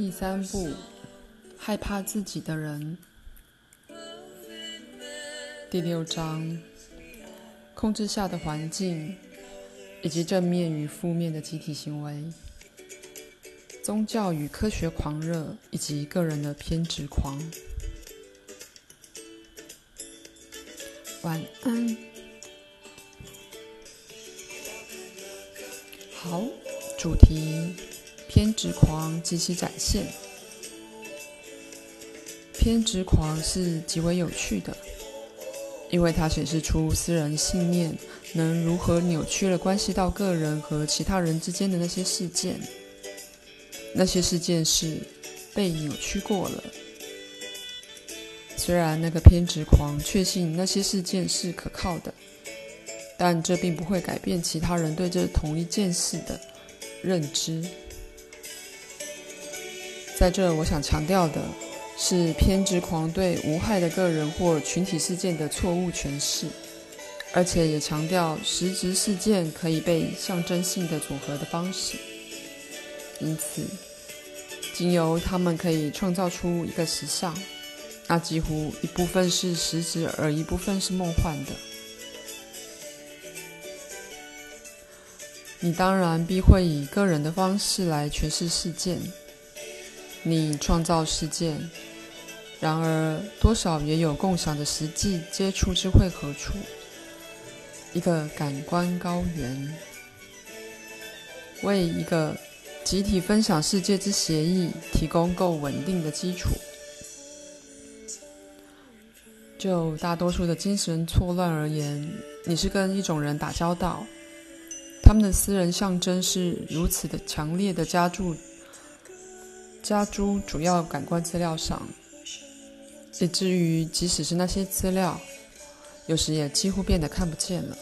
第三步，害怕自己的人。第六章，控制下的环境，以及正面与负面的集体行为。宗教与科学狂热，以及个人的偏执狂。晚安。好，主题：偏执狂及其展现。偏执狂是极为有趣的，因为它显示出私人信念能如何扭曲了关系到个人和其他人之间的那些事件。那些事件是被扭曲过了。虽然那个偏执狂确信那些事件是可靠的，但这并不会改变其他人对这同一件事的认知。在这，我想强调的是，偏执狂对无害的个人或群体事件的错误诠释，而且也强调实质事件可以被象征性的组合的方式。因此，经由他们可以创造出一个实相，那几乎一部分是实质，而一部分是梦幻的。你当然必会以个人的方式来诠释事件，你创造世界，然而多少也有共享的实际接触之会合处，一个感官高原，为一个。集体分享世界之协议提供够稳定的基础。就大多数的精神错乱而言，你是跟一种人打交道，他们的私人象征是如此的强烈的加注加诸主要感官资料上，以至于即使是那些资料，有时也几乎变得看不见了。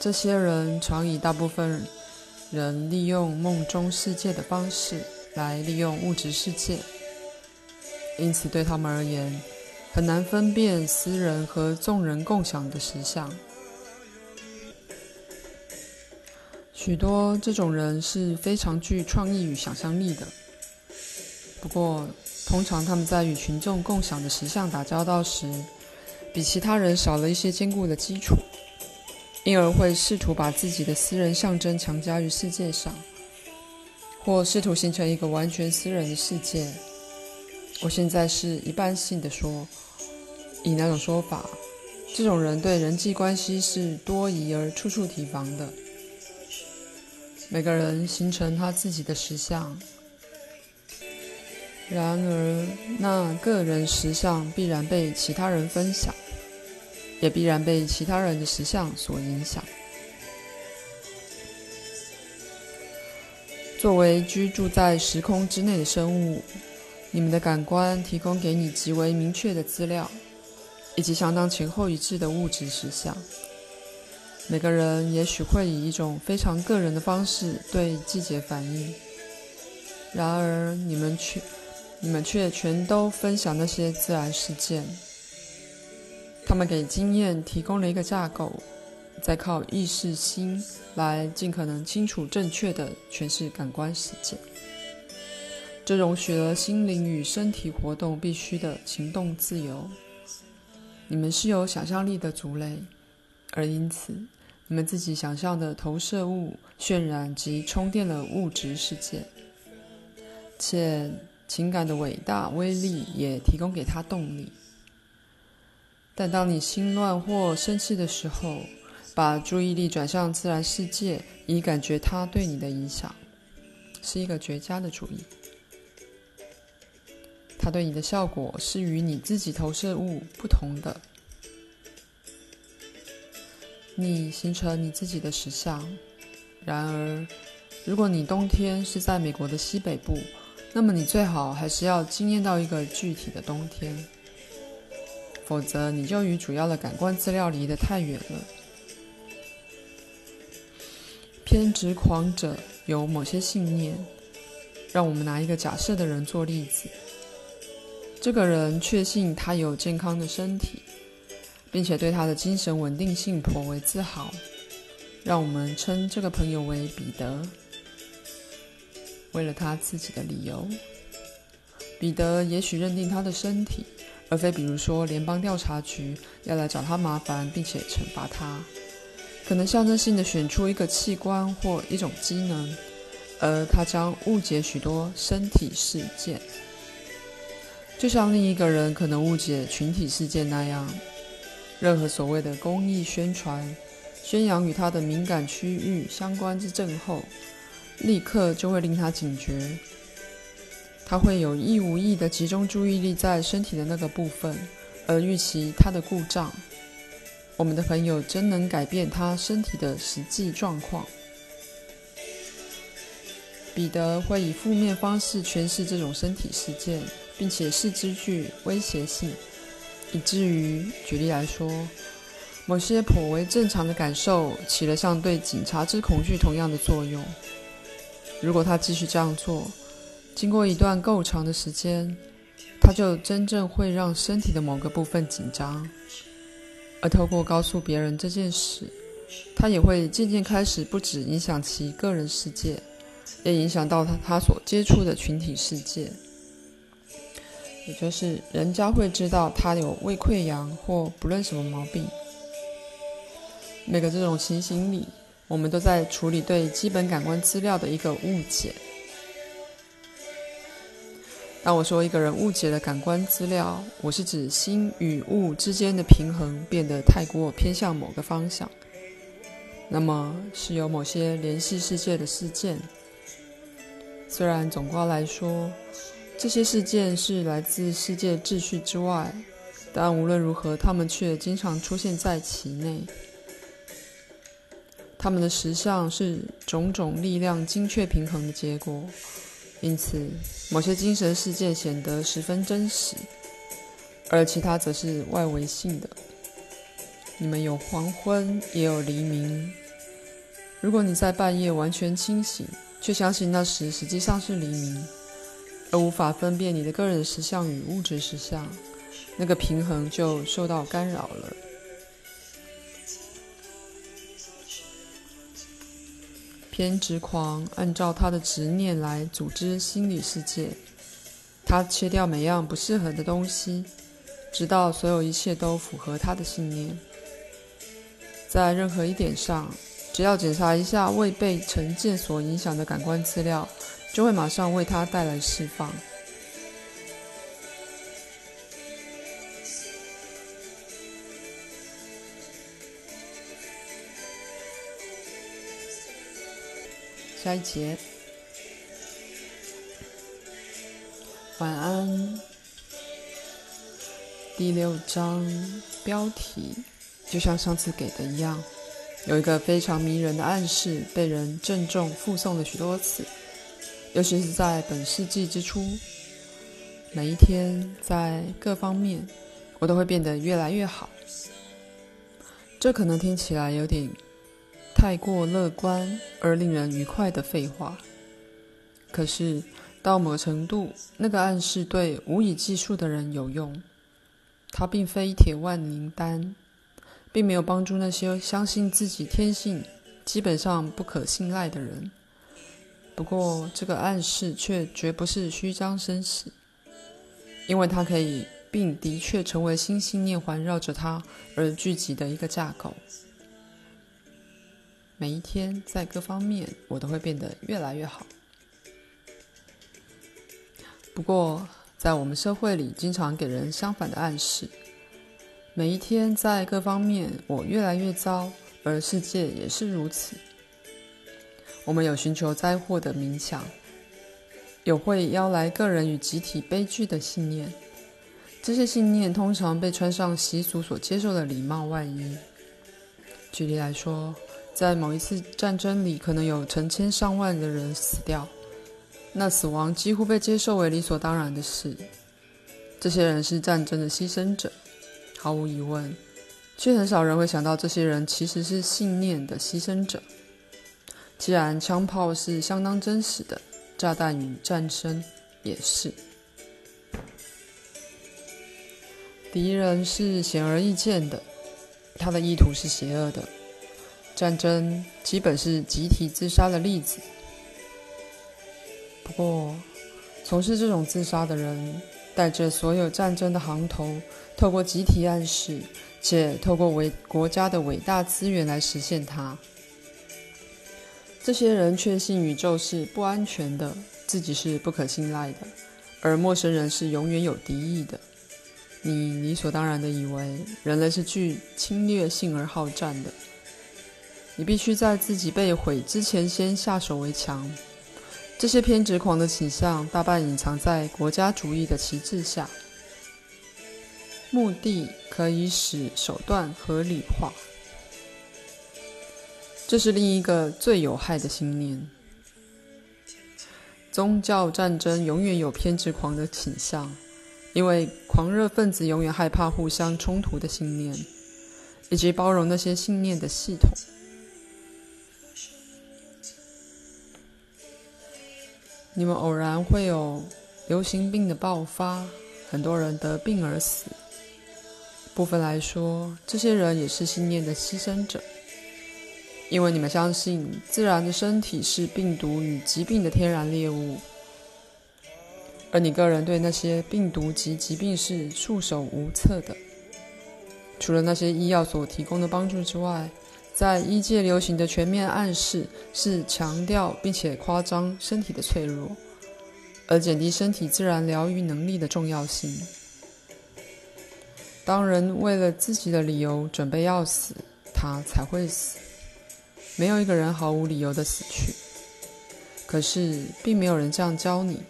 这些人常以大部分。人利用梦中世界的方式来利用物质世界，因此对他们而言，很难分辨私人和众人共享的实相。许多这种人是非常具创意与想象力的，不过通常他们在与群众共享的实相打交道时，比其他人少了一些坚固的基础。因而会试图把自己的私人象征强加于世界上，或试图形成一个完全私人的世界。我现在是一般性的说，以那种说法，这种人对人际关系是多疑而处处提防的。每个人形成他自己的实相，然而那个人实相必然被其他人分享。也必然被其他人的实相所影响。作为居住在时空之内的生物，你们的感官提供给你极为明确的资料，以及相当前后一致的物质实相。每个人也许会以一种非常个人的方式对季节反应，然而你们却你们却全都分享那些自然事件。他们给经验提供了一个架构，再靠意识心来尽可能清楚、正确的诠释感官世界。这容许了心灵与身体活动必须的行动自由。你们是有想象力的族类，而因此，你们自己想象的投射物渲染及充电了物质世界，且情感的伟大威力也提供给他动力。但当你心乱或生气的时候，把注意力转向自然世界，以感觉它对你的影响，是一个绝佳的主意。它对你的效果是与你自己投射物不同的。你形成你自己的实相。然而，如果你冬天是在美国的西北部，那么你最好还是要经验到一个具体的冬天。否则，你就与主要的感官资料离得太远了。偏执狂者有某些信念。让我们拿一个假设的人做例子。这个人确信他有健康的身体，并且对他的精神稳定性颇为自豪。让我们称这个朋友为彼得。为了他自己的理由。彼得也许认定他的身体，而非比如说联邦调查局要来找他麻烦，并且惩罚他，可能象征性的选出一个器官或一种机能，而他将误解许多身体事件，就像另一个人可能误解群体事件那样。任何所谓的公益宣传，宣扬与他的敏感区域相关之症候，立刻就会令他警觉。他会有意无意地集中注意力在身体的那个部分，而预期他的故障。我们的朋友真能改变他身体的实际状况。彼得会以负面方式诠释这种身体事件，并且视之具威胁性，以至于，举例来说，某些颇为正常的感受起了像对警察之恐惧同样的作用。如果他继续这样做，经过一段够长的时间，他就真正会让身体的某个部分紧张，而透过告诉别人这件事，他也会渐渐开始不止影响其个人世界，也影响到他他所接触的群体世界。也就是人家会知道他有胃溃疡或不论什么毛病。每个这种情形里，我们都在处理对基本感官资料的一个误解。当我说一个人误解了感官资料，我是指心与物之间的平衡变得太过偏向某个方向。那么是有某些联系世界的事件。虽然总括来说，这些事件是来自世界秩序之外，但无论如何，它们却经常出现在其内。它们的实相是种种力量精确平衡的结果。因此，某些精神世界显得十分真实，而其他则是外围性的。你们有黄昏，也有黎明。如果你在半夜完全清醒，却相信那时实际上是黎明，而无法分辨你的个人实相与物质实相，那个平衡就受到干扰了。偏执狂按照他的执念来组织心理世界，他切掉每样不适合的东西，直到所有一切都符合他的信念。在任何一点上，只要检查一下未被成见所影响的感官资料，就会马上为他带来释放。下一节，晚安。第六章标题就像上次给的一样，有一个非常迷人的暗示，被人郑重附送了许多次，尤其是在本世纪之初。每一天，在各方面，我都会变得越来越好。这可能听起来有点。太过乐观而令人愉快的废话，可是到某程度，那个暗示对无以计数的人有用。它并非铁万灵丹，并没有帮助那些相信自己天性基本上不可信赖的人。不过，这个暗示却绝不是虚张声势，因为它可以并的确成为新信念环绕着它而聚集的一个架构。每一天，在各方面，我都会变得越来越好。不过，在我们社会里，经常给人相反的暗示：每一天，在各方面，我越来越糟，而世界也是如此。我们有寻求灾祸的冥想，有会邀来个人与集体悲剧的信念。这些信念通常被穿上习俗所接受的礼貌外衣。举例来说，在某一次战争里，可能有成千上万的人死掉，那死亡几乎被接受为理所当然的事。这些人是战争的牺牲者，毫无疑问，却很少人会想到这些人其实是信念的牺牲者。既然枪炮是相当真实的，炸弹与战争也是。敌人是显而易见的，他的意图是邪恶的。战争基本是集体自杀的例子。不过，从事这种自杀的人，带着所有战争的行头，透过集体暗示，且透过伟国家的伟大资源来实现它。这些人确信宇宙是不安全的，自己是不可信赖的，而陌生人是永远有敌意的。你理所当然的以为人类是具侵略性而好战的，你必须在自己被毁之前先下手为强。这些偏执狂的倾向大半隐藏在国家主义的旗帜下，目的可以使手段合理化。这是另一个最有害的信念。宗教战争永远有偏执狂的倾向，因为狂热分子永远害怕互相冲突的信念，以及包容那些信念的系统。你们偶然会有流行病的爆发，很多人得病而死。部分来说，这些人也是信念的牺牲者，因为你们相信自然的身体是病毒与疾病的天然猎物，而你个人对那些病毒及疾病是束手无策的。除了那些医药所提供的帮助之外，在医界流行的全面暗示是强调并且夸张身体的脆弱，而减低身体自然疗愈能力的重要性。当人为了自己的理由准备要死，他才会死。没有一个人毫无理由的死去。可是，并没有人这样教你。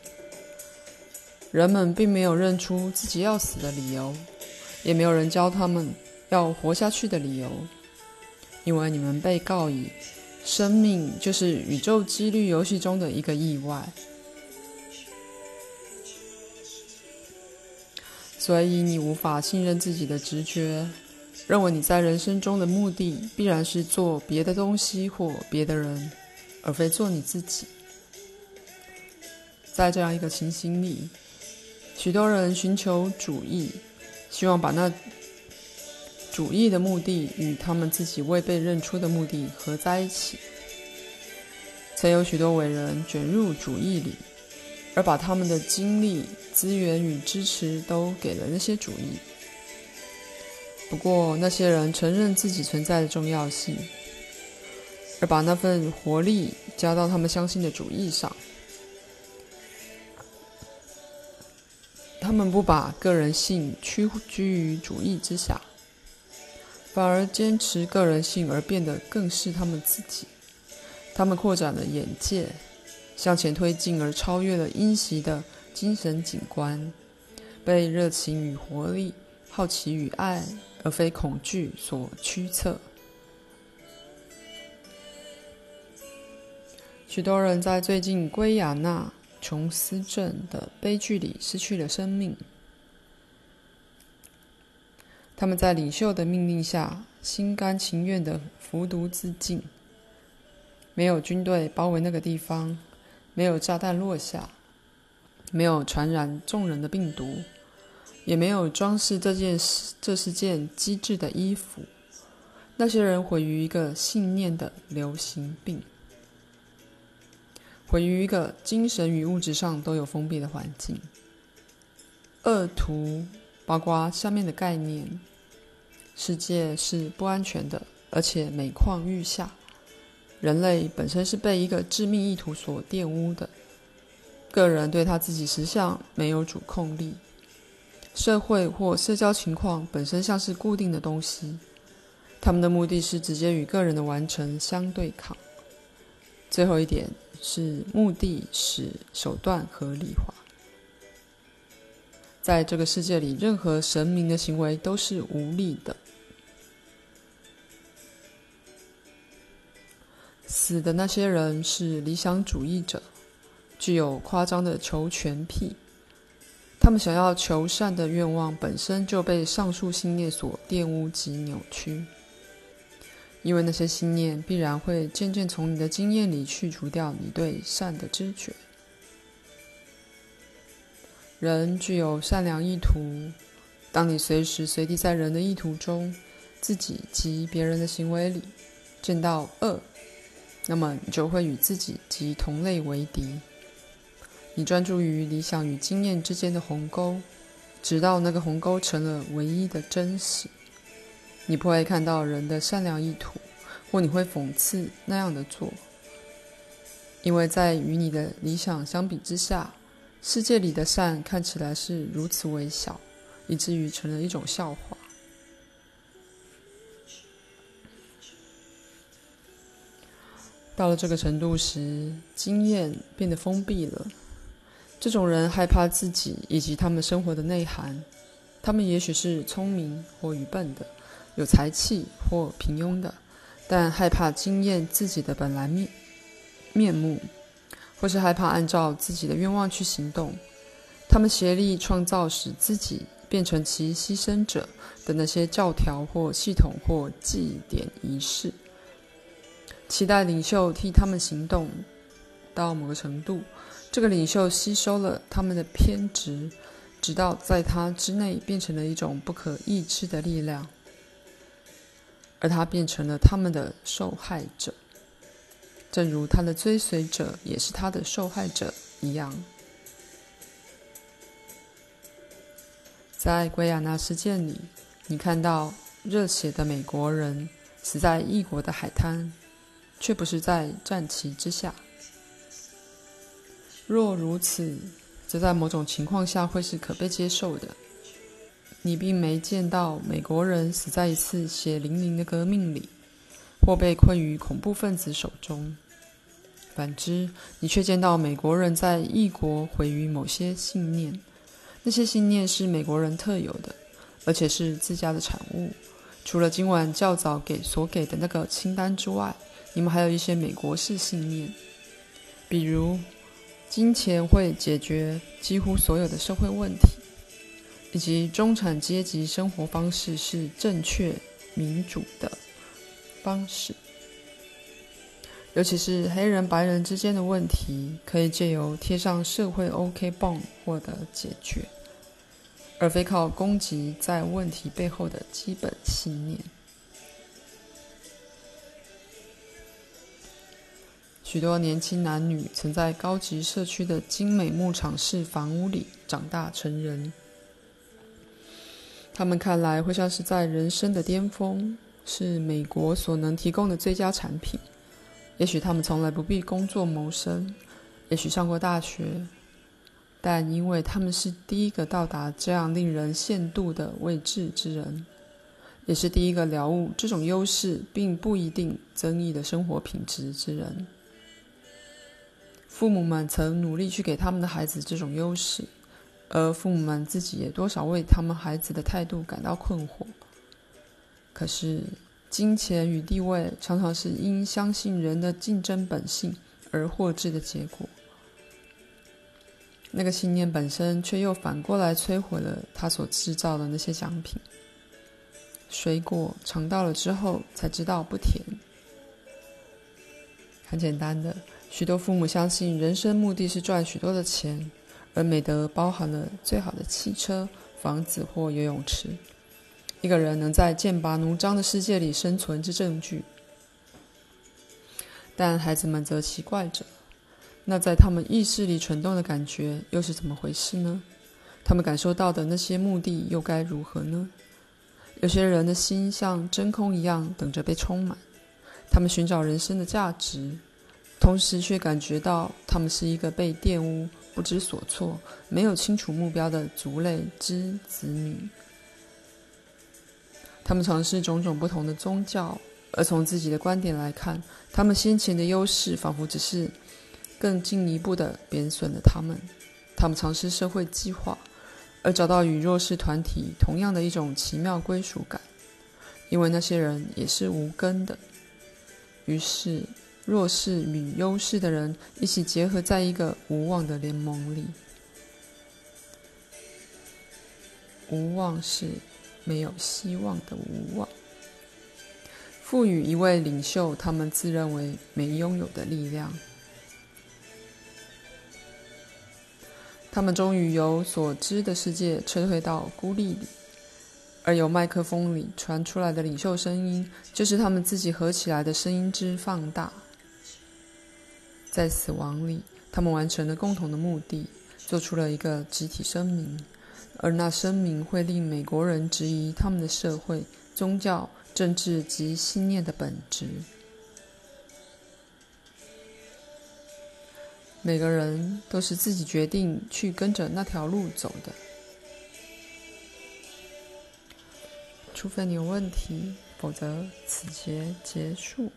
人们并没有认出自己要死的理由，也没有人教他们要活下去的理由。因为你们被告以，生命就是宇宙几率游戏中的一个意外，所以你无法信任自己的直觉，认为你在人生中的目的必然是做别的东西或别的人，而非做你自己。在这样一个情形里，许多人寻求主义，希望把那。主义的目的与他们自己未被认出的目的合在一起。曾有许多伟人卷入主义里，而把他们的精力、资源与支持都给了那些主义。不过，那些人承认自己存在的重要性，而把那份活力加到他们相信的主义上。他们不把个人性屈居于主义之下。反而坚持个人性，而变得更是他们自己。他们扩展了眼界，向前推进，而超越了阴习的精神景观，被热情与活力、好奇与爱，而非恐惧所驱策。许多人在最近圭亚那琼斯镇的悲剧里失去了生命。他们在领袖的命令下，心甘情愿的服毒自尽。没有军队包围那个地方，没有炸弹落下，没有传染众人的病毒，也没有装饰这件，这是件机智的衣服。那些人毁于一个信念的流行病，毁于一个精神与物质上都有封闭的环境。恶徒。包括下面的概念：世界是不安全的，而且每况愈下。人类本身是被一个致命意图所玷污的。个人对他自己实相没有主控力。社会或社交情况本身像是固定的东西，他们的目的是直接与个人的完成相对抗。最后一点是目的使手段合理化。在这个世界里，任何神明的行为都是无力的。死的那些人是理想主义者，具有夸张的求全癖。他们想要求善的愿望本身就被上述信念所玷污及扭曲，因为那些信念必然会渐渐从你的经验里去除掉你对善的知觉。人具有善良意图。当你随时随地在人的意图中、自己及别人的行为里见到恶，那么你就会与自己及同类为敌。你专注于理想与经验之间的鸿沟，直到那个鸿沟成了唯一的真实。你不会看到人的善良意图，或你会讽刺那样的做，因为在与你的理想相比之下，世界里的善看起来是如此微小，以至于成了一种笑话。到了这个程度时，经验变得封闭了。这种人害怕自己以及他们生活的内涵。他们也许是聪明或愚笨的，有才气或平庸的，但害怕经验自己的本来面面目，或是害怕按照自己的愿望去行动。他们协力创造使自己变成其牺牲者的那些教条或系统或祭典仪式。期待领袖替他们行动，到某个程度，这个领袖吸收了他们的偏执，直到在他之内变成了一种不可抑制的力量，而他变成了他们的受害者，正如他的追随者也是他的受害者一样。在圭亚那事件里，你看到热血的美国人死在异国的海滩。却不是在战旗之下。若如此，则在某种情况下会是可被接受的。你并没见到美国人死在一次血淋淋的革命里，或被困于恐怖分子手中。反之，你却见到美国人在异国毁于某些信念。那些信念是美国人特有的，而且是自家的产物。除了今晚较早给所给的那个清单之外。你们还有一些美国式信念，比如金钱会解决几乎所有的社会问题，以及中产阶级生活方式是正确民主的方式。尤其是黑人白人之间的问题，可以借由贴上社会 OK 棒获得解决，而非靠攻击在问题背后的基本信念。许多年轻男女曾在高级社区的精美牧场式房屋里长大成人。他们看来会像是在人生的巅峰，是美国所能提供的最佳产品。也许他们从来不必工作谋生，也许上过大学，但因为他们是第一个到达这样令人羡妒的位置之人，也是第一个了悟这种优势并不一定增益的生活品质之人。父母们曾努力去给他们的孩子这种优势，而父母们自己也多少为他们孩子的态度感到困惑。可是，金钱与地位常常是因相信人的竞争本性而获致的结果。那个信念本身却又反过来摧毁了他所制造的那些奖品。水果尝到了之后才知道不甜。很简单的。许多父母相信人生目的是赚许多的钱，而美德包含了最好的汽车、房子或游泳池。一个人能在剑拔弩张的世界里生存之证据。但孩子们则奇怪着：那在他们意识里蠢动的感觉又是怎么回事呢？他们感受到的那些目的又该如何呢？有些人的心像真空一样，等着被充满。他们寻找人生的价值。同时却感觉到他们是一个被玷污、不知所措、没有清楚目标的族类之子女。他们尝试种种不同的宗教，而从自己的观点来看，他们先前的优势仿佛只是更进一步的贬损了他们。他们尝试社会计划，而找到与弱势团体同样的一种奇妙归属感，因为那些人也是无根的。于是。弱势与优势的人一起结合在一个无望的联盟里。无望是没有希望的无望。赋予一位领袖他们自认为没拥有的力量。他们终于由所知的世界撤退到孤立里，而由麦克风里传出来的领袖声音，就是他们自己合起来的声音之放大。在死亡里，他们完成了共同的目的，做出了一个集体声明，而那声明会令美国人质疑他们的社会、宗教、政治及信念的本质。每个人都是自己决定去跟着那条路走的，除非你有问题，否则此节结束。